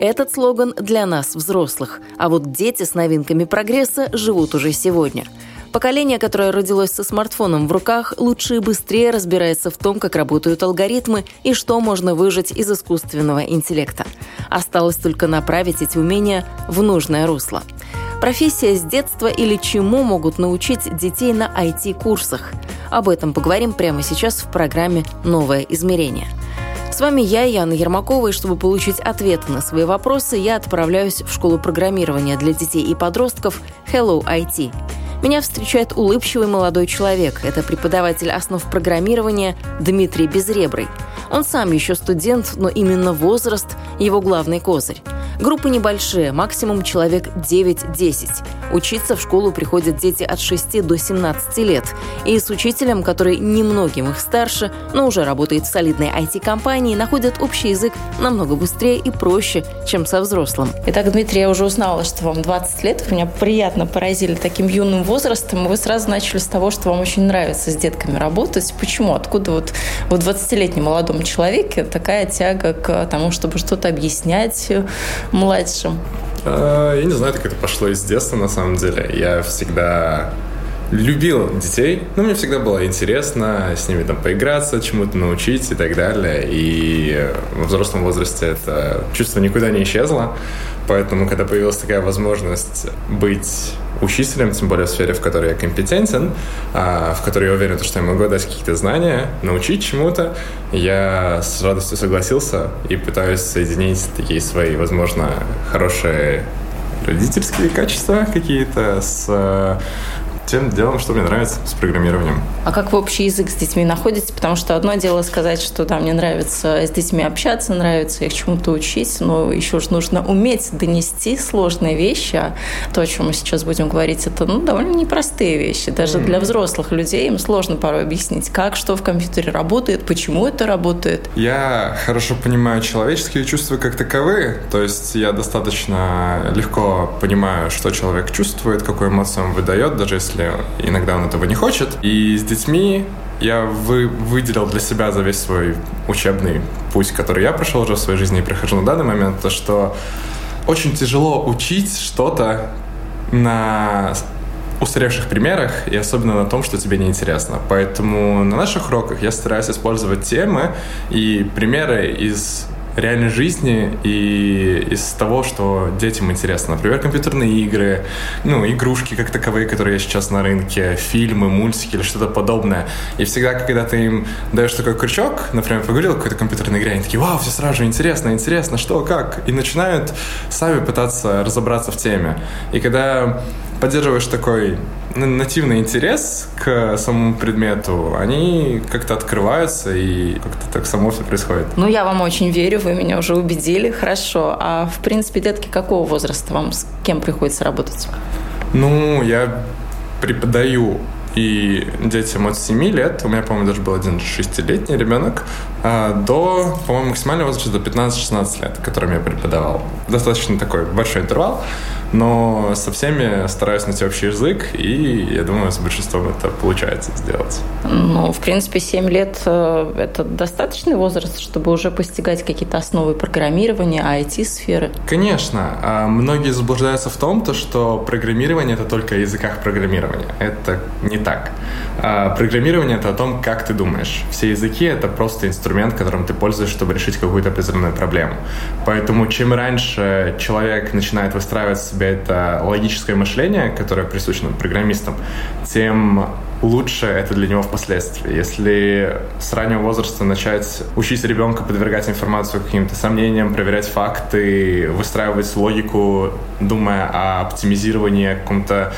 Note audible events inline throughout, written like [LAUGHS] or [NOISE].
Этот слоган для нас, взрослых. А вот дети с новинками прогресса живут уже сегодня. Поколение, которое родилось со смартфоном в руках, лучше и быстрее разбирается в том, как работают алгоритмы и что можно выжать из искусственного интеллекта. Осталось только направить эти умения в нужное русло. Профессия с детства или чему могут научить детей на IT-курсах? Об этом поговорим прямо сейчас в программе «Новое измерение». С вами я, Яна Ермакова, и чтобы получить ответы на свои вопросы, я отправляюсь в школу программирования для детей и подростков Hello IT. Меня встречает улыбчивый молодой человек. Это преподаватель основ программирования Дмитрий Безребрый. Он сам еще студент, но именно возраст – его главный козырь. Группы небольшие, максимум человек 9-10. Учиться в школу приходят дети от 6 до 17 лет. И с учителем, который немногим их старше, но уже работает в солидной IT-компании, находят общий язык намного быстрее и проще, чем со взрослым. Итак, Дмитрий, я уже узнала, что вам 20 лет. Вы меня приятно поразили таким юным возрастом. Вы сразу начали с того, что вам очень нравится с детками работать. Почему? Откуда вот в 20-летнем молодом человеке такая тяга к тому, чтобы что-то объяснять, младшим? А, я не знаю, как это пошло из детства, на самом деле. Я всегда любил детей, но мне всегда было интересно с ними там поиграться, чему-то научить и так далее. И во взрослом возрасте это чувство никуда не исчезло. Поэтому, когда появилась такая возможность быть учителем, тем более в сфере, в которой я компетентен, а, в которой я уверен, что я могу дать какие-то знания, научить чему-то, я с радостью согласился и пытаюсь соединить такие свои, возможно, хорошие родительские качества какие-то с тем делом, что мне нравится с программированием. А как вы общий язык с детьми находите? Потому что одно дело сказать, что да, мне нравится с детьми общаться, нравится их чему-то учить, но еще же нужно уметь донести сложные вещи. А то, о чем мы сейчас будем говорить, это ну, довольно непростые вещи. Даже mm-hmm. для взрослых людей им сложно порой объяснить, как, что в компьютере работает, почему это работает. Я хорошо понимаю человеческие чувства как таковые, то есть я достаточно легко понимаю, что человек чувствует, какую эмоцию он выдает, даже если если иногда он этого не хочет. И с детьми я вы, выделил для себя за весь свой учебный путь, который я прошел уже в своей жизни и прохожу на данный момент, то, что очень тяжело учить что-то на устаревших примерах и особенно на том, что тебе неинтересно. Поэтому на наших уроках я стараюсь использовать темы и примеры из реальной жизни и из того, что детям интересно. Например, компьютерные игры, ну, игрушки как таковые, которые сейчас на рынке, фильмы, мультики или что-то подобное. И всегда, когда ты им даешь такой крючок, например, поговорил о какой-то компьютерной игре, они такие, вау, все сразу же интересно, интересно, что, как? И начинают сами пытаться разобраться в теме. И когда поддерживаешь такой нативный интерес к самому предмету, они как-то открываются и как-то так само все происходит. Ну, я вам очень верю, вы меня уже убедили, хорошо. А в принципе, детки какого возраста вам с кем приходится работать? Ну, я преподаю и детям от 7 лет, у меня, по-моему, даже был один 6-летний ребенок, а, до, по-моему, максимального возраста до 15-16 лет, которым я преподавал. Достаточно такой большой интервал но со всеми стараюсь найти общий язык, и я думаю, с большинством это получается сделать. Ну, в принципе, 7 лет э, – это достаточный возраст, чтобы уже постигать какие-то основы программирования, IT-сферы? Конечно. А многие заблуждаются в том, то, что программирование – это только о языках программирования. Это не так. А программирование – это о том, как ты думаешь. Все языки – это просто инструмент, которым ты пользуешься, чтобы решить какую-то определенную проблему. Поэтому чем раньше человек начинает выстраивать себе это логическое мышление, которое присуще программистам, тем лучше это для него впоследствии. Если с раннего возраста начать учить ребенка подвергать информацию каким-то сомнениям, проверять факты, выстраивать логику, думая о оптимизировании, каком-то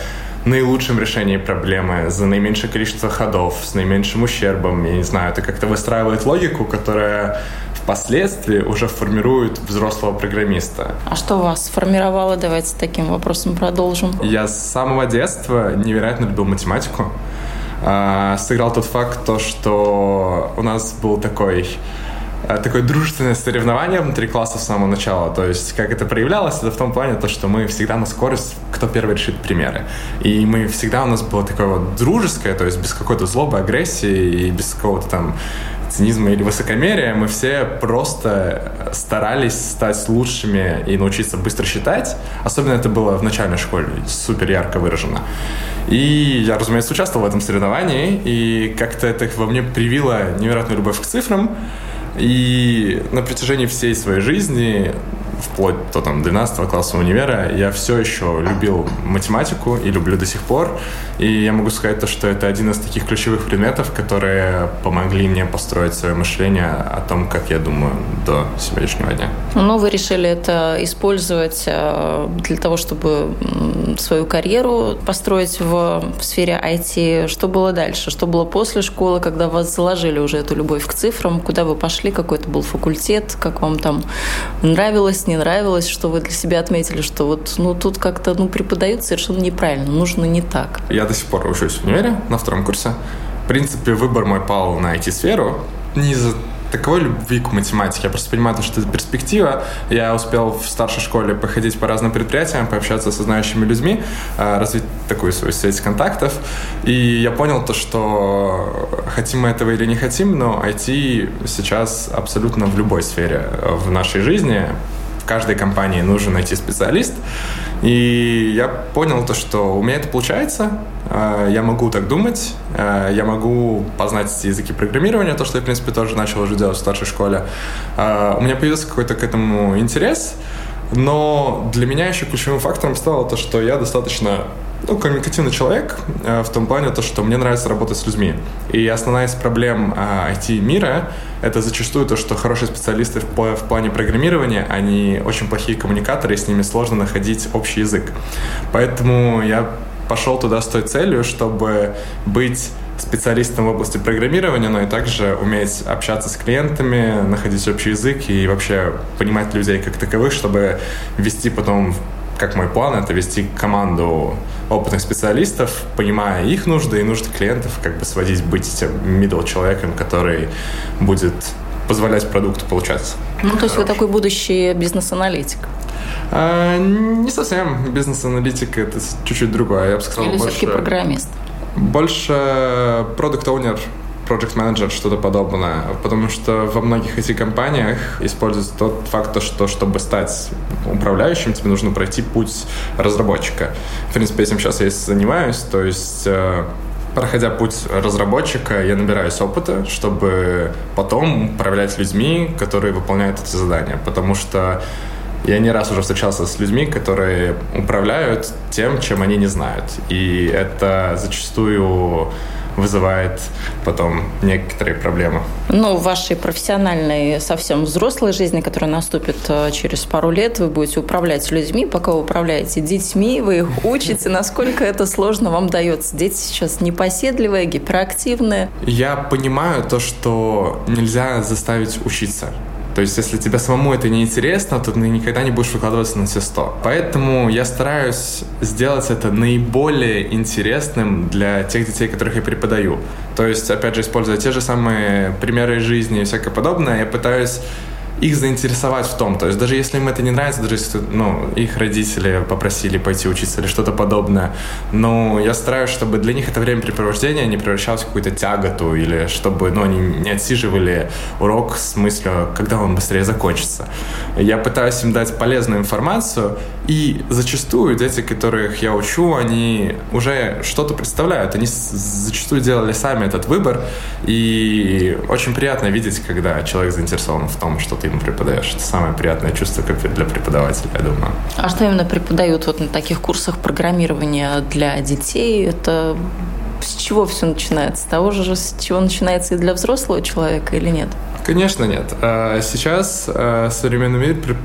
наилучшем решении проблемы, за наименьшее количество ходов, с наименьшим ущербом, я не знаю, это как-то выстраивает логику, которая впоследствии уже формирует взрослого программиста. А что вас сформировало? Давайте таким вопросом продолжим. Я с самого детства невероятно любил математику. А, сыграл тот факт, то, что у нас был такой такое дружественное соревнование внутри класса с самого начала. То есть, как это проявлялось, это в том плане, то, что мы всегда на скорость, кто первый решит примеры. И мы всегда у нас было такое вот дружеское, то есть без какой-то злобы, агрессии и без какого-то там цинизма или высокомерия, мы все просто старались стать лучшими и научиться быстро считать. Особенно это было в начальной школе, супер ярко выражено. И я, разумеется, участвовал в этом соревновании, и как-то это во мне привило невероятную любовь к цифрам. И на протяжении всей своей жизни вплоть до там 12 класса универа, я все еще любил математику и люблю до сих пор. И я могу сказать то, что это один из таких ключевых предметов, которые помогли мне построить свое мышление о том, как я думаю до сегодняшнего дня. Ну, вы решили это использовать э, для того, чтобы свою карьеру построить в, в сфере IT. Что было дальше? Что было после школы, когда вас заложили уже эту любовь к цифрам? Куда вы пошли? Какой это был факультет? Как вам там нравилось, не нравилось, что вы для себя отметили, что вот ну, тут как-то ну, преподают совершенно неправильно, нужно не так? Я до сих пор учусь в универе на втором курсе. В принципе, выбор мой пал на IT-сферу. Не из-за таковой любви к математике. Я просто понимаю, что это перспектива. Я успел в старшей школе походить по разным предприятиям, пообщаться со знающими людьми, а, развить такую свою сеть контактов. И я понял то, что хотим мы этого или не хотим, но IT сейчас абсолютно в любой сфере в нашей жизни в каждой компании нужно найти специалист. И я понял то, что у меня это получается, а, я могу так думать, а, я могу познать языки программирования, то, что я, в принципе, тоже начал уже делать в старшей школе. А, у меня появился какой-то к этому интерес, но для меня еще ключевым фактором стало то, что я достаточно ну, коммуникативный человек э, в том плане, то, что мне нравится работать с людьми. И основная из проблем э, IT-мира — это зачастую то, что хорошие специалисты в, в плане программирования, они очень плохие коммуникаторы, и с ними сложно находить общий язык. Поэтому я пошел туда с той целью, чтобы быть специалистом в области программирования, но и также уметь общаться с клиентами, находить общий язык и вообще понимать людей как таковых, чтобы вести потом как мой план, это вести команду опытных специалистов, понимая их нужды и нужды клиентов, как бы сводить, быть тем middle человеком, который будет позволять продукту получаться. Ну, то есть вы такой будущий бизнес-аналитик? А, не совсем. Бизнес-аналитик это чуть-чуть другое. Я бы сказал, Или больше... все-таки программист? Больше продукт-оунер, project manager, что-то подобное, потому что во многих IT-компаниях используется тот факт, что чтобы стать управляющим, тебе нужно пройти путь разработчика. В принципе, этим сейчас я и занимаюсь, то есть э, проходя путь разработчика, я набираюсь опыта, чтобы потом управлять людьми, которые выполняют эти задания, потому что я не раз уже встречался с людьми, которые управляют тем, чем они не знают. И это зачастую вызывает потом некоторые проблемы. Ну, в вашей профессиональной, совсем взрослой жизни, которая наступит э, через пару лет, вы будете управлять людьми, пока вы управляете детьми, вы их [LAUGHS] учите, насколько это сложно вам дается. Дети сейчас непоседливые, гиперактивные. Я понимаю то, что нельзя заставить учиться. То есть, если тебе самому это не интересно, то ты никогда не будешь выкладываться на все сто. Поэтому я стараюсь сделать это наиболее интересным для тех детей, которых я преподаю. То есть, опять же, используя те же самые примеры из жизни и всякое подобное, я пытаюсь их заинтересовать в том. То есть даже если им это не нравится, даже если ну, их родители попросили пойти учиться или что-то подобное, но я стараюсь, чтобы для них это времяпрепровождение не превращалось в какую-то тяготу или чтобы ну, они не отсиживали урок с мыслью, когда он быстрее закончится. Я пытаюсь им дать полезную информацию, и зачастую дети, которых я учу, они уже что-то представляют. Они зачастую делали сами этот выбор, и очень приятно видеть, когда человек заинтересован в том, что ты ему преподаешь. Это самое приятное чувство как для преподавателя, я думаю. А что именно преподают вот на таких курсах программирования для детей? Это с чего все начинается? С того же, с чего начинается и для взрослого человека или нет? Конечно, нет. А сейчас а, современный мир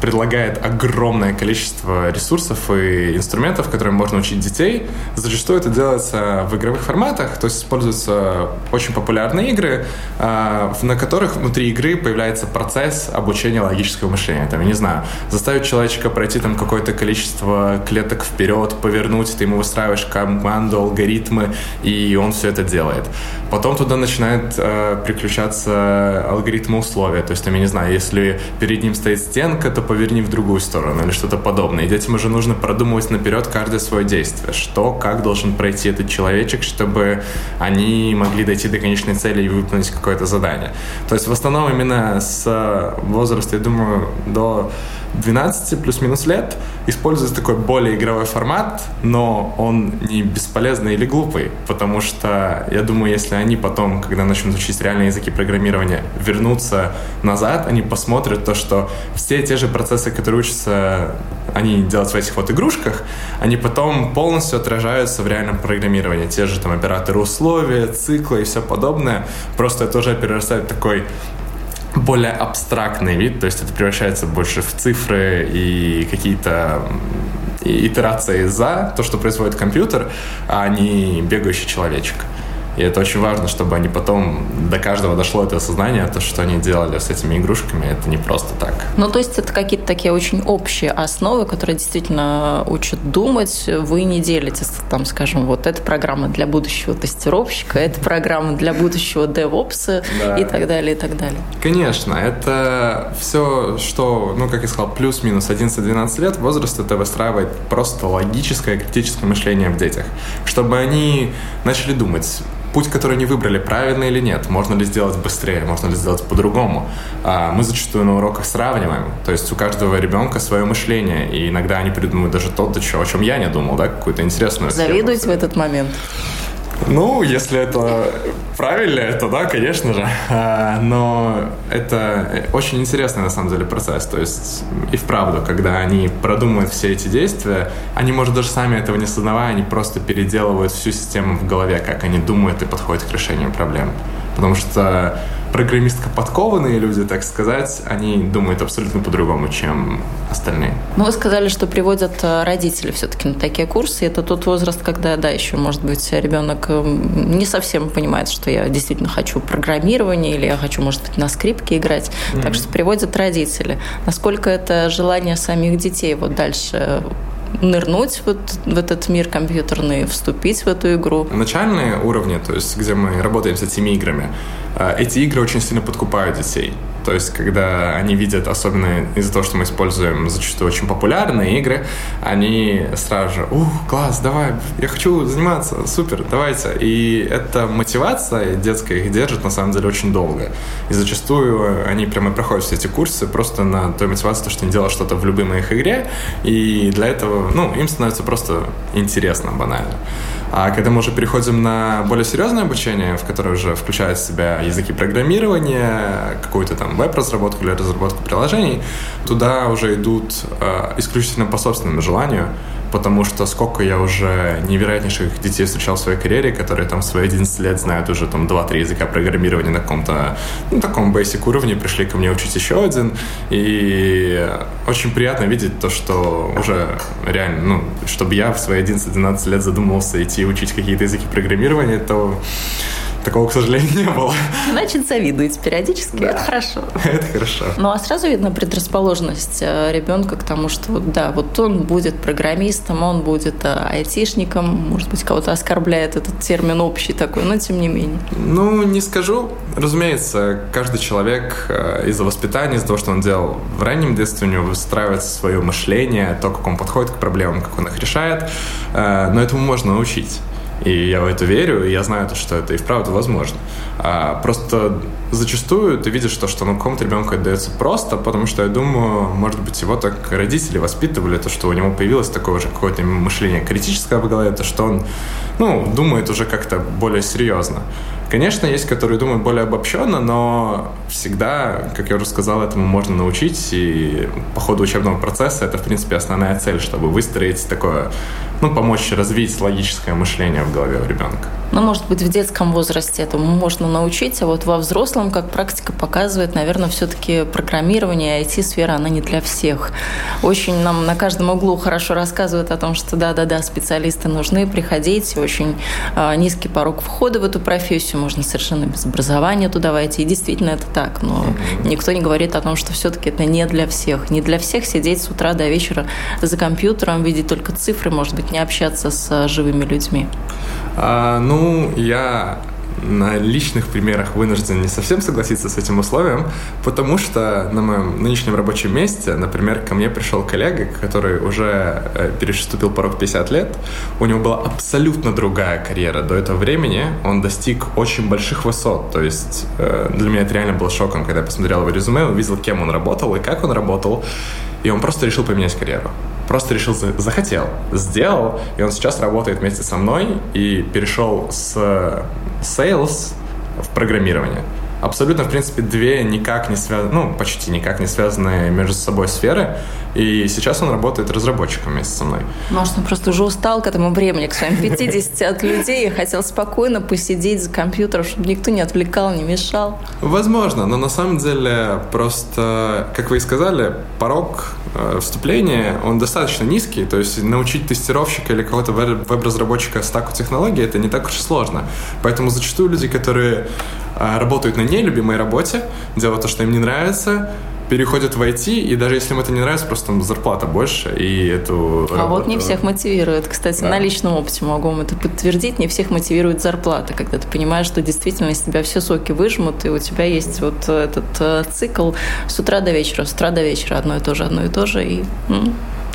предлагает огромное количество ресурсов и инструментов, которыми можно учить детей. Зачастую это делается в игровых форматах, то есть используются очень популярные игры, а, на которых внутри игры появляется процесс обучения логического мышления. Там, я не знаю, заставить человечка пройти там какое-то количество клеток вперед, повернуть, ты ему выстраиваешь команду, алгоритмы, и он все это делает. Потом туда начинает э, приключаться алгоритмы условия. То есть, там, я не знаю, если перед ним стоит стенка, то поверни в другую сторону или что-то подобное. И детям уже нужно продумывать наперед каждое свое действие. Что, как должен пройти этот человечек, чтобы они могли дойти до конечной цели и выполнить какое-то задание. То есть, в основном именно с возраста, я думаю, до 12 плюс-минус лет используется такой более игровой формат, но он не бесполезный или глупый, потому что я думаю, если они потом, когда начнут учить реальные языки программирования, вернутся назад, они посмотрят то, что все те же процессы, которые учатся они делают в этих вот игрушках, они потом полностью отражаются в реальном программировании. Те же там операторы условия, циклы и все подобное. Просто это уже перерастает такой более абстрактный вид, то есть это превращается больше в цифры и какие-то итерации за то, что производит компьютер, а не бегающий человечек. И это очень важно, чтобы они потом до каждого дошло это осознание, то, что они делали с этими игрушками, это не просто так. Ну, то есть это какие-то такие очень общие основы, которые действительно учат думать. Вы не делите, там, скажем, вот эта программа для будущего тестировщика, эта программа для будущего DevOps да. и так далее, и так далее. Конечно, это все, что, ну, как я сказал, плюс-минус 11-12 лет, возраст это выстраивает просто логическое, критическое мышление в детях, чтобы они начали думать, путь, который они выбрали, правильный или нет, можно ли сделать быстрее, можно ли сделать по-другому. А, мы зачастую на уроках сравниваем, то есть у каждого ребенка свое мышление, и иногда они придумывают даже то, о чем я не думал, да, какую-то интересную Завидуете в этот момент? Ну, если это правильно, то да, конечно же. А, но это очень интересный, на самом деле, процесс. То есть, и вправду, когда они продумывают все эти действия, они, может, даже сами этого не осознавая, они просто переделывают всю систему в голове, как они думают и подходят к решению проблем. Потому что программистка подкованные люди, так сказать, они думают абсолютно по-другому, чем остальные. Ну, вы сказали, что приводят э, родители все-таки на такие курсы. Это тот возраст, когда, да, еще, может быть, ребенок э, не совсем понимает, что я действительно хочу программирование или я хочу, может быть, на скрипке играть. Mm-hmm. Так что приводят родители. Насколько это желание самих детей вот дальше нырнуть вот в этот мир компьютерный, вступить в эту игру. Начальные уровни, то есть где мы работаем с этими играми, э, эти игры очень сильно подкупают детей. То есть, когда они видят, особенно из-за того, что мы используем зачастую очень популярные игры, они сразу же, ух, класс, давай, я хочу заниматься, супер, давайте. И эта мотивация детская их держит, на самом деле, очень долго. И зачастую они прямо проходят все эти курсы просто на той мотивации, что они делают что-то в любимой их игре, и для этого, ну, им становится просто интересно, банально. А когда мы уже переходим на более серьезное обучение, в которое уже включает в себя языки программирования, какую-то там веб-разработку или разработку приложений, туда уже идут э, исключительно по собственному желанию потому что сколько я уже невероятнейших детей встречал в своей карьере, которые там в свои 11 лет знают уже там 2-3 языка программирования на каком-то, ну, таком basic уровне, пришли ко мне учить еще один, и очень приятно видеть то, что уже реально, ну, чтобы я в свои 11-12 лет задумывался идти учить какие-то языки программирования, то Такого, к сожалению, не было. Значит, завидуете периодически. Да. Это хорошо. Это хорошо. Ну, а сразу видно предрасположенность э, ребенка к тому, что, да, вот он будет программистом, он будет э, айтишником, может быть, кого-то оскорбляет этот термин общий такой, но тем не менее. Ну, не скажу. Разумеется, каждый человек э, из-за воспитания, из-за того, что он делал в раннем детстве, у него выстраивается свое мышление, то, как он подходит к проблемам, как он их решает, но этому можно научить. И я в это верю, и я знаю, то, что это и вправду возможно. А, просто зачастую ты видишь то, что ну, какому-то ребенку это дается просто, потому что я думаю, может быть, его так родители воспитывали, то, что у него появилось такое же какое-то мышление критическое в голове, то, что он ну, думает уже как-то более серьезно. Конечно, есть, которые думают более обобщенно, но всегда, как я уже сказал, этому можно научить, и по ходу учебного процесса это, в принципе, основная цель, чтобы выстроить такое, ну, помочь развить логическое мышление в голове у ребенка. Ну, может быть, в детском возрасте этому можно научить, а вот во взрослом, как практика показывает, наверное, все-таки программирование, IT-сфера, она не для всех. Очень нам на каждом углу хорошо рассказывают о том, что да-да-да, специалисты нужны, приходите, очень э, низкий порог входа в эту профессию, можно совершенно без образования туда войти, и действительно это так, но никто не говорит о том, что все-таки это не для всех. Не для всех сидеть с утра до вечера за компьютером, видеть только цифры, может быть, не общаться с живыми людьми. А, ну, я на личных примерах вынужден не совсем согласиться с этим условием, потому что на моем нынешнем рабочем месте, например, ко мне пришел коллега, который уже э, переступил порог 50 лет, у него была абсолютно другая карьера до этого времени, он достиг очень больших высот, то есть э, для меня это реально был шоком, когда я посмотрел его резюме, увидел, кем он работал и как он работал, и он просто решил поменять карьеру просто решил, захотел, сделал, и он сейчас работает вместе со мной и перешел с sales в программирование абсолютно, в принципе, две никак не связанные, ну, почти никак не связанные между собой сферы. И сейчас он работает разработчиком вместе со мной. Может, он просто уже устал к этому времени, к своим 50 от людей, и хотел спокойно посидеть за компьютером, чтобы никто не отвлекал, не мешал. Возможно, но на самом деле просто, как вы и сказали, порог э, вступления, он достаточно низкий, то есть научить тестировщика или кого-то веб-разработчика стаку технологий, это не так уж и сложно. Поэтому зачастую люди, которые э, работают на нелюбимой работе, делают то, что им не нравится, переходят в IT, и даже если им это не нравится, просто там зарплата больше, и эту А работу... вот не всех мотивирует. Кстати, да. на личном опыте могу вам это подтвердить, не всех мотивирует зарплата, когда ты понимаешь, что действительно из тебя все соки выжмут, и у тебя есть вот этот э, цикл с утра до вечера, с утра до вечера одно и то же, одно и то же, и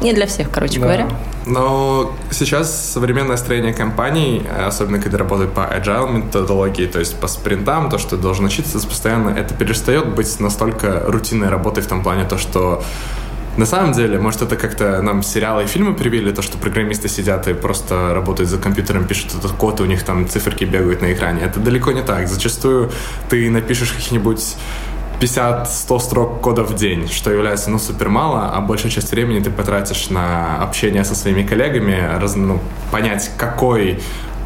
не для всех, короче да. говоря. Но сейчас современное строение компаний, особенно когда работают по agile методологии, то есть по спринтам, то, что должен учиться постоянно, это перестает быть настолько рутинной работой в том плане, то, что на самом деле, может, это как-то нам сериалы и фильмы привили, то, что программисты сидят и просто работают за компьютером, пишут этот код, и у них там циферки бегают на экране. Это далеко не так. Зачастую ты напишешь каких-нибудь 50-100 строк кода в день, что является, ну, супер мало, а большая часть времени ты потратишь на общение со своими коллегами, раз, ну, понять, какой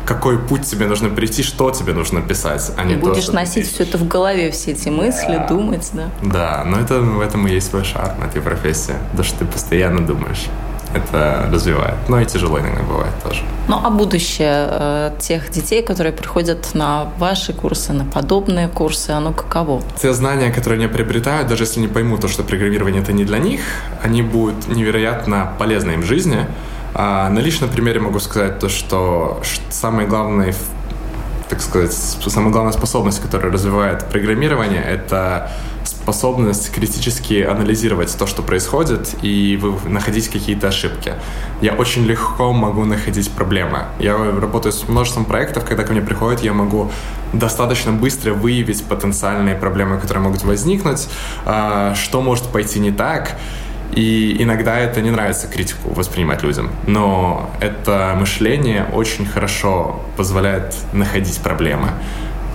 какой путь тебе нужно прийти, что тебе нужно писать, а не И то, будешь носить все это в голове, все эти мысли, да. думать, да. Да, но это в этом и есть свой шарм этой профессии, то, что ты постоянно думаешь это развивает. Но и тяжело иногда бывает тоже. Ну, а будущее э, тех детей, которые приходят на ваши курсы, на подобные курсы, оно каково? Те знания, которые они приобретают, даже если не поймут то, что программирование это не для них, они будут невероятно полезны им в жизни. А на личном примере могу сказать то, что самое главное так сказать, самая главная способность, которая развивает программирование, это способность критически анализировать то, что происходит, и находить какие-то ошибки. Я очень легко могу находить проблемы. Я работаю с множеством проектов, когда ко мне приходят, я могу достаточно быстро выявить потенциальные проблемы, которые могут возникнуть, а, что может пойти не так, и иногда это не нравится критику воспринимать людям. Но это мышление очень хорошо позволяет находить проблемы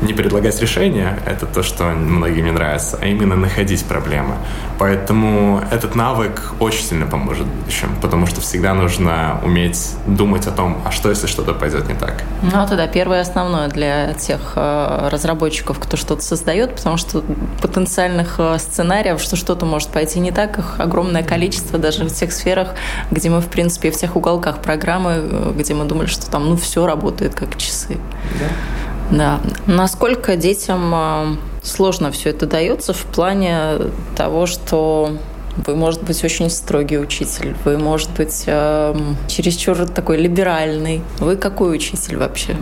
не предлагать решения, это то, что многим не нравится, а именно находить проблемы. Поэтому этот навык очень сильно поможет в будущем, потому что всегда нужно уметь думать о том, а что, если что-то пойдет не так. Ну, тогда первое основное для тех э, разработчиков, кто что-то создает, потому что потенциальных э, сценариев, что что-то может пойти не так, их огромное количество даже в тех сферах, где мы, в принципе, в тех уголках программы, э, где мы думали, что там, ну, все работает как часы. Да. Да. Насколько детям а, сложно все это дается в плане того, что вы, может быть, очень строгий учитель. Вы, может быть, э, чересчур такой либеральный. Вы какой учитель вообще?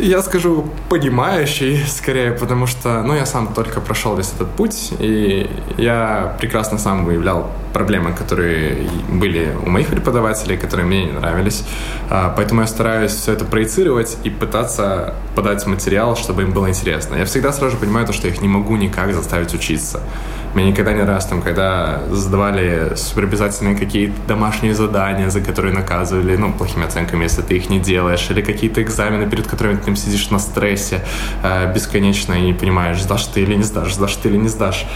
Я скажу понимающий, скорее, потому что, ну, я сам только прошел весь этот путь, и я прекрасно сам выявлял проблемы, которые были у моих преподавателей, которые мне не нравились. А, поэтому я стараюсь все это проецировать и пытаться подать материал, чтобы им было интересно. Я всегда сразу понимаю то, что я их не могу никак заставить учиться. Мне никогда не раз, там, когда задавали суперобязательные какие-то домашние задания, за которые наказывали, ну, плохими оценками, если ты их не делаешь, или какие-то экзамены, перед которыми ты там сидишь на стрессе э, бесконечно и не понимаешь, сдашь ты или не сдашь, сдашь ты или не сдашь.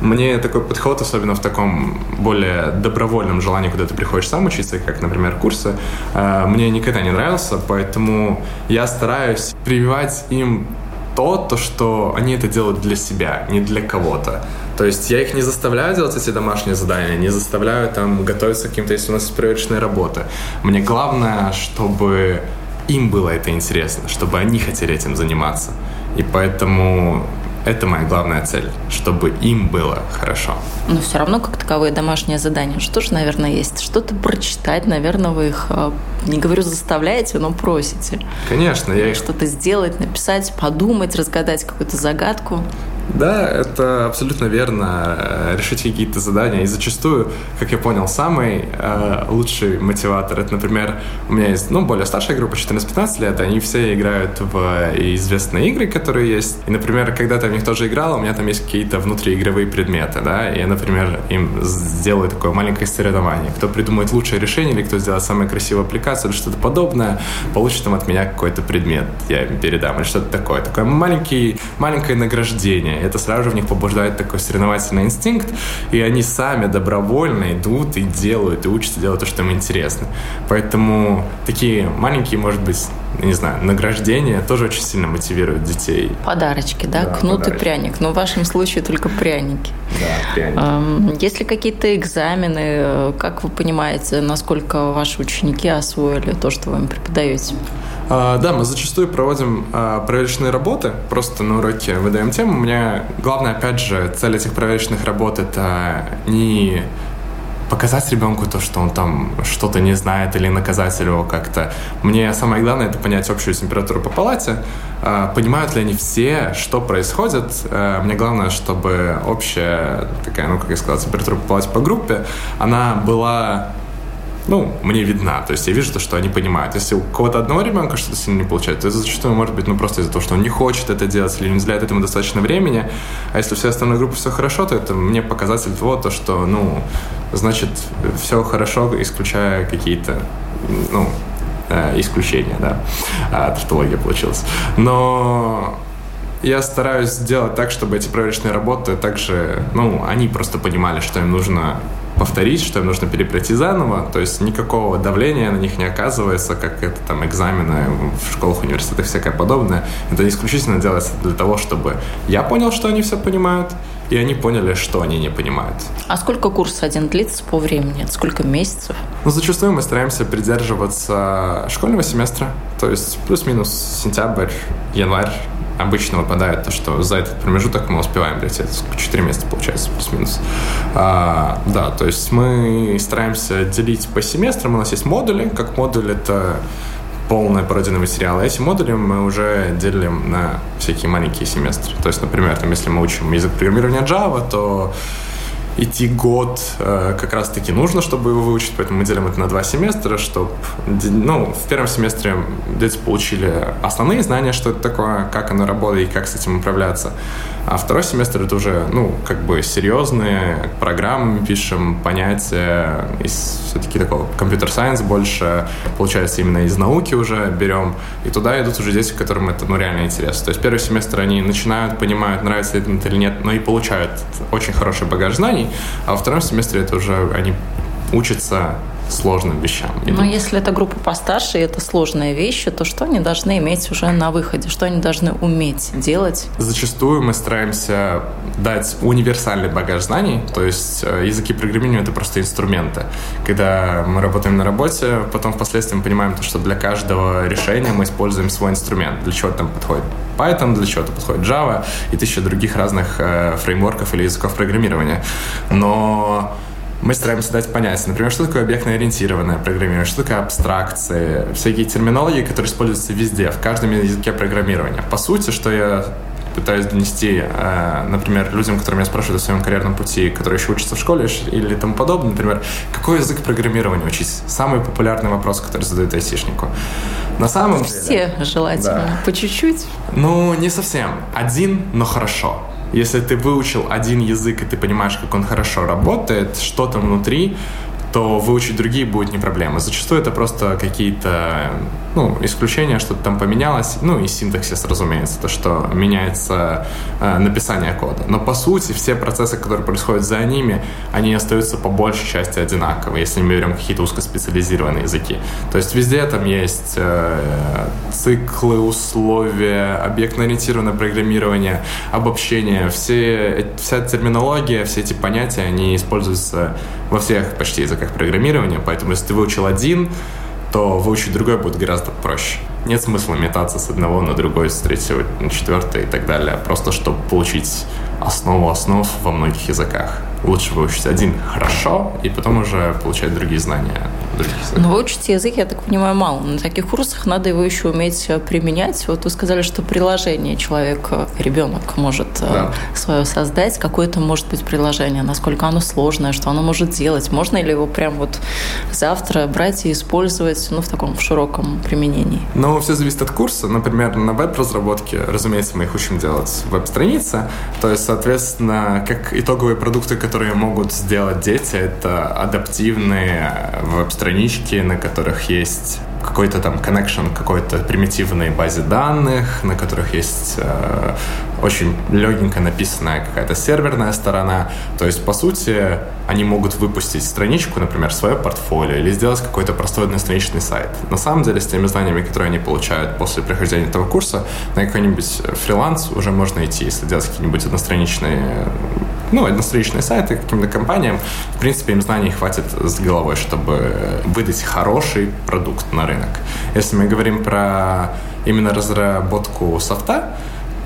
Мне такой подход, особенно в таком более добровольном желании, когда ты приходишь сам учиться, как, например, курсы, э, мне никогда не нравился, поэтому я стараюсь прививать им то, то, что они это делают для себя, не для кого-то. То есть я их не заставляю делать эти домашние задания, не заставляю там готовиться к каким-то, если у нас есть проверочные работы. Мне главное, чтобы им было это интересно, чтобы они хотели этим заниматься. И поэтому это моя главная цель, чтобы им было хорошо. Но все равно, как таковые домашние задания, что же, наверное, есть? Что-то прочитать, наверное, вы их, а, не говорю, заставляете, но просите. Конечно. Я их... Что-то сделать, написать, подумать, разгадать какую-то загадку. Да, это абсолютно верно. Э, решить какие-то задания. И зачастую, как я понял, самый э, лучший мотиватор, это, например, у меня есть, ну, более старшая группа, 14-15 лет, они все играют в известные игры, которые есть. И, например, когда то в них тоже играл, у меня там есть какие-то внутриигровые предметы, да, и я, например, им сделаю такое маленькое соревнование. Кто придумает лучшее решение или кто сделает самую красивую аппликацию или что-то подобное, получит там от меня какой-то предмет, я им передам, или что-то такое. Такое маленький, маленькое награждение движение. Это сразу же в них побуждает такой соревновательный инстинкт, и они сами добровольно идут и делают, и учатся делать то, что им интересно. Поэтому такие маленькие, может быть, не знаю, награждения тоже очень сильно мотивируют детей. Подарочки, да? да Кнут подарочки. и пряник. Но в вашем случае только пряники. Да, пряники. Есть ли какие-то экзамены? Как вы понимаете, насколько ваши ученики освоили то, что вы им преподаете? А, да, мы зачастую проводим а, проверочные работы, просто на уроке выдаем тему. У меня главная, опять же, цель этих проверочных работ — это не показать ребенку то, что он там что-то не знает или наказать его как-то. Мне самое главное это понять общую температуру по палате, а, понимают ли они все, что происходит. Мне главное, чтобы общая такая, ну, как я сказал, температура по палате по группе, она была ну, мне видна. То есть я вижу то, что они понимают. Если у кого-то одного ребенка что-то сильно не получается, то это зачастую может быть ну, просто из-за того, что он не хочет это делать или не уделяет этому достаточно времени. А если все остальные группы все хорошо, то это мне показатель того, то, что, ну, значит, все хорошо, исключая какие-то, ну, э, исключения, да. Тавтология получилась. Но я стараюсь сделать так, чтобы эти проверочные работы также, ну, они просто понимали, что им нужно повторить, что им нужно перепройти заново, то есть никакого давления на них не оказывается, как это там экзамены в школах, университетах, всякое подобное. Это исключительно делается для того, чтобы я понял, что они все понимают, и они поняли, что они не понимают. А сколько курс один длится по времени? Сколько месяцев? Ну, зачастую мы стараемся придерживаться школьного семестра, то есть плюс-минус сентябрь, январь, обычно выпадает то, что за этот промежуток мы успеваем прийти. 4 месяца получается, плюс-минус. А, да, то есть мы стараемся делить по семестрам. У нас есть модули. Как модуль это полные пародийные материалы. Эти модули мы уже делим на всякие маленькие семестры. То есть, например, там, если мы учим язык программирования Java, то идти год э, как раз-таки нужно, чтобы его выучить, поэтому мы делим это на два семестра, чтобы, ну, в первом семестре дети получили основные знания, что это такое, как оно работает и как с этим управляться. А второй семестр это уже, ну, как бы серьезные программы пишем, понятия, из все-таки такого компьютер-сайенс больше, получается, именно из науки уже берем. И туда идут уже дети, которым это, ну, реально интересно. То есть первый семестр они начинают, понимают, нравится ли это или нет, но и получают очень хороший багаж знаний, а во втором семестре это уже они учатся сложным вещам. Идут. Но если это группа постарше, и это сложные вещи, то что они должны иметь уже на выходе? Что они должны уметь делать? Зачастую мы стараемся дать универсальный багаж знаний, то есть э, языки программирования — это просто инструменты. Когда мы работаем на работе, потом впоследствии мы понимаем, то, что для каждого решения мы используем свой инструмент. Для чего там подходит Python, для чего-то подходит Java и тысяча других разных э, фреймворков или языков программирования. Но мы стараемся дать понять, например, что такое объектно-ориентированное программирование, что такое абстракции, всякие терминологии, которые используются везде, в каждом языке программирования. По сути, что я пытаюсь донести, э, например, людям, которые меня спрашивают о своем карьерном пути, которые еще учатся в школе или тому подобное, например, какой язык программирования учить? Самый популярный вопрос, который задают айтишнику. На самом Все деле... желательно. Да. По чуть-чуть? Ну, не совсем. Один, но хорошо. Если ты выучил один язык, и ты понимаешь, как он хорошо работает, что там внутри, то выучить другие будет не проблема. Зачастую это просто какие-то ну, исключения, что-то там поменялось, ну и синтаксис, разумеется, то, что меняется э, написание кода. Но по сути все процессы, которые происходят за ними, они остаются по большей части одинаковые, если мы берем какие-то узкоспециализированные языки. То есть везде там есть э, циклы, условия, объектно-ориентированное программирование, обобщение, все, вся терминология, все эти понятия, они используются во всех почти языках программирования, поэтому если ты выучил один, то выучить другой будет гораздо проще. Нет смысла метаться с одного на другой, с третьего на четвертый и так далее, просто чтобы получить основу основ во многих языках лучше выучить один хорошо, и потом уже получать другие знания. Других Но выучить язык, я так понимаю, мало. На таких курсах надо его еще уметь э, применять. Вот вы сказали, что приложение человек, э, ребенок может э, да. свое создать. Какое-то может быть приложение, насколько оно сложное, что оно может делать. Можно ли его прям вот завтра брать и использовать ну, в таком широком применении? Ну, все зависит от курса. Например, на веб-разработке, разумеется, мы их учим делать веб-страницы. То есть, соответственно, как итоговые продукты, которые которые могут сделать дети, это адаптивные веб-странички, на которых есть какой-то там connection какой-то примитивной базе данных, на которых есть э, очень легенько написанная какая-то серверная сторона. То есть, по сути, они могут выпустить страничку, например, свое портфолио или сделать какой-то простой одностраничный сайт. На самом деле, с теми знаниями, которые они получают после прохождения этого курса, на какой-нибудь фриланс уже можно идти, если делать какие-нибудь одностраничные ну, одностраничные сайты каким-то компаниям. В принципе, им знаний хватит с головой, чтобы выдать хороший продукт на рынок. Если мы говорим про именно разработку софта,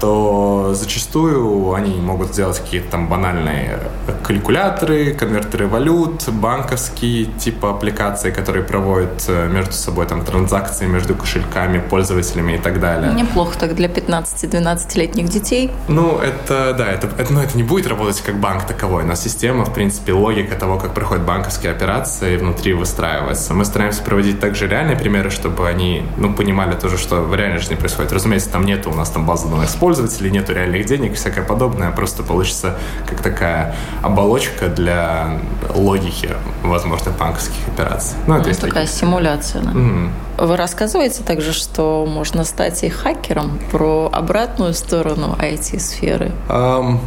то зачастую они могут сделать какие-то там банальные калькуляторы, конвертеры валют, банковские типа аппликации, которые проводят э, между собой там транзакции между кошельками, пользователями и так далее. Неплохо так для 15-12-летних детей. Ну, это, да, это, это, ну, это не будет работать как банк таковой, но система, в принципе, логика того, как проходят банковские операции внутри выстраивается. Мы стараемся проводить также реальные примеры, чтобы они, ну, понимали тоже, что в реальной жизни происходит. Разумеется, там нету у нас там базы данных пользователей, нету реальных денег, всякое подобное, просто получится как такая оболочка для логики возможных банковских операций. Ну, это ну, такая такие. симуляция. Да? Mm. Вы рассказываете также, что можно стать и хакером про обратную сторону IT-сферы? Um,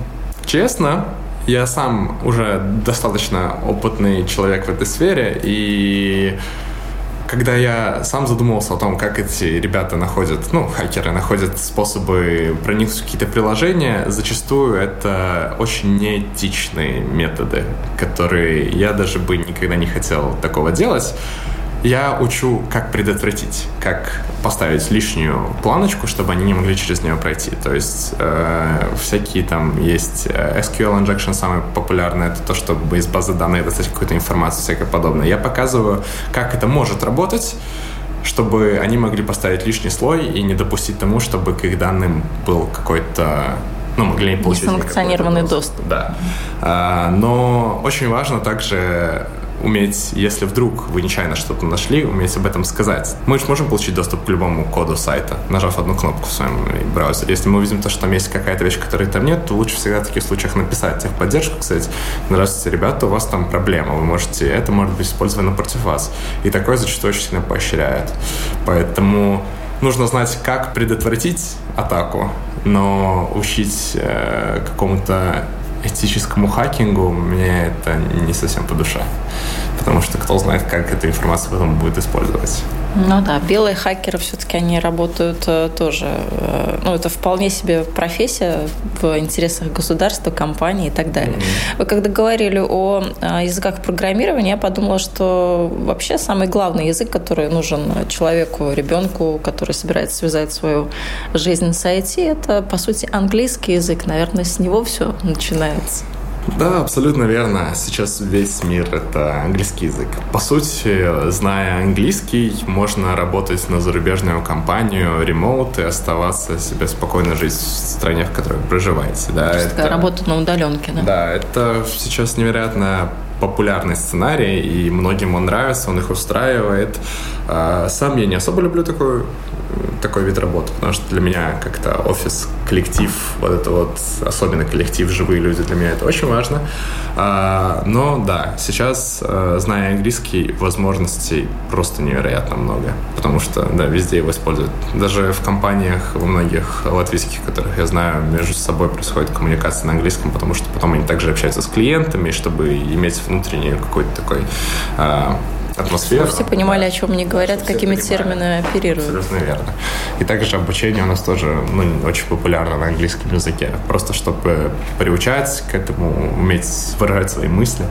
честно, я сам уже достаточно опытный человек в этой сфере, и когда я сам задумывался о том, как эти ребята находят, ну, хакеры находят способы проникнуть в какие-то приложения, зачастую это очень неэтичные методы, которые я даже бы никогда не хотел такого делать я учу, как предотвратить, как поставить лишнюю планочку, чтобы они не могли через нее пройти. То есть э, всякие там есть э, SQL injection, самый популярный, это то, чтобы из базы данных достать какую-то информацию, всякое подобное. Я показываю, как это может работать, чтобы они могли поставить лишний слой и не допустить тому, чтобы к их данным был какой-то ну, могли получить несанкционированный доступ. Да. А, но очень важно также уметь, если вдруг вы нечаянно что-то нашли, уметь об этом сказать. Мы же можем получить доступ к любому коду сайта, нажав одну кнопку в своем браузере. Если мы увидим то, что там есть какая-то вещь, которой там нет, то лучше всегда в таких случаях написать техподдержку, кстати, здравствуйте, ребята, у вас там проблема, вы можете, это может быть использовано против вас. И такое зачастую очень сильно поощряет. Поэтому нужно знать, как предотвратить атаку, но учить э, какому-то этическому хакингу мне это не совсем по душе. Потому что кто знает, как эту информацию потом будет использовать. Ну да, белые хакеры все-таки они работают э, тоже. Э, ну, это вполне себе профессия в интересах государства, компании и так далее. Mm-hmm. Вы когда говорили о э, языках программирования, я подумала, что вообще самый главный язык, который нужен человеку, ребенку, который собирается связать свою жизнь с IT, это, по сути, английский язык. Наверное, с него все начинается. Да, абсолютно верно. Сейчас весь мир — это английский язык. По сути, зная английский, можно работать на зарубежную компанию, ремоут и оставаться себе спокойно жить в стране, в которой проживаете. Да, это... Работа на удаленке, да? Да, это сейчас невероятно популярный сценарий, и многим он нравится, он их устраивает. А, сам я не особо люблю такой такой вид работы, потому что для меня как-то офис, коллектив, вот это вот, особенно коллектив, живые люди, для меня это очень важно. А, но да, сейчас, э, зная английский, возможностей просто невероятно много, потому что, да, везде его используют. Даже в компаниях, во многих латвийских, которых я знаю, между собой происходит коммуникация на английском, потому что потом они также общаются с клиентами, чтобы иметь внутренний какой-то такой а, атмосферу. Все понимали, о чем они говорят, какими терминами оперируют. Абсолютно верно. И также обучение у нас тоже ну, очень популярно на английском языке. Просто чтобы приучать к этому, уметь выражать свои мысли,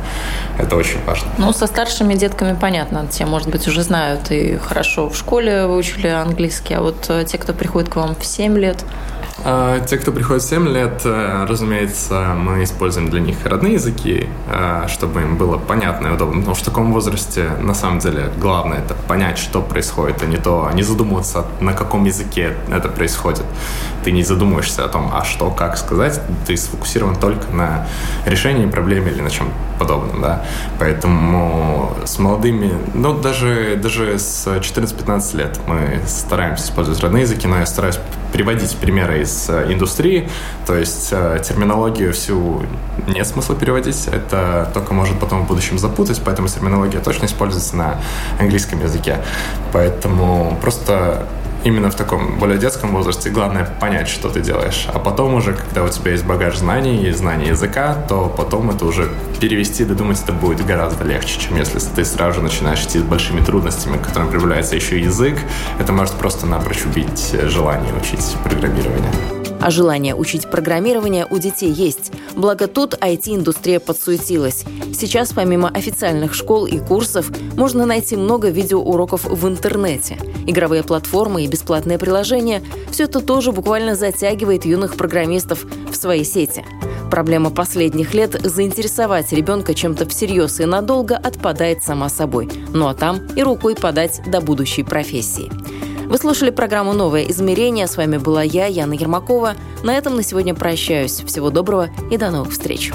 это очень важно. Ну, со старшими детками понятно. Те, может быть, уже знают и хорошо в школе выучили английский, а вот э, те, кто приходит к вам в 7 лет, те, кто приходит в 7 лет, э, разумеется, мы используем для них родные языки, э, чтобы им было понятно и удобно. Что в таком возрасте, на самом деле, главное это понять, что происходит, а не то, не задумываться, на каком языке это происходит. Ты не задумываешься о том, а что, как сказать, ты сфокусирован только на решении проблемы или на чем подобном, да. Поэтому с молодыми, ну, даже, даже с 14-15 лет мы стараемся использовать родные языки, но я стараюсь приводить примеры из э, индустрии, то есть э, терминологию всю нет смысла переводить, это только может потом в будущем запутать, поэтому терминология точно используется на английском языке. Поэтому просто именно в таком более детском возрасте главное понять, что ты делаешь. А потом уже, когда у тебя есть багаж знаний и знаний языка, то потом это уже перевести, додумать это будет гораздо легче, чем если ты сразу начинаешь идти с большими трудностями, к которым прибавляется еще язык. Это может просто напрочь убить желание учить программирование. А желание учить программирование у детей есть. Благо тут IT-индустрия подсуетилась. Сейчас помимо официальных школ и курсов можно найти много видеоуроков в интернете. Игровые платформы и бесплатные приложения – все это тоже буквально затягивает юных программистов в свои сети. Проблема последних лет – заинтересовать ребенка чем-то всерьез и надолго отпадает сама собой. Ну а там и рукой подать до будущей профессии. Вы слушали программу «Новое измерение». С вами была я, Яна Ермакова. На этом на сегодня прощаюсь. Всего доброго и до новых встреч.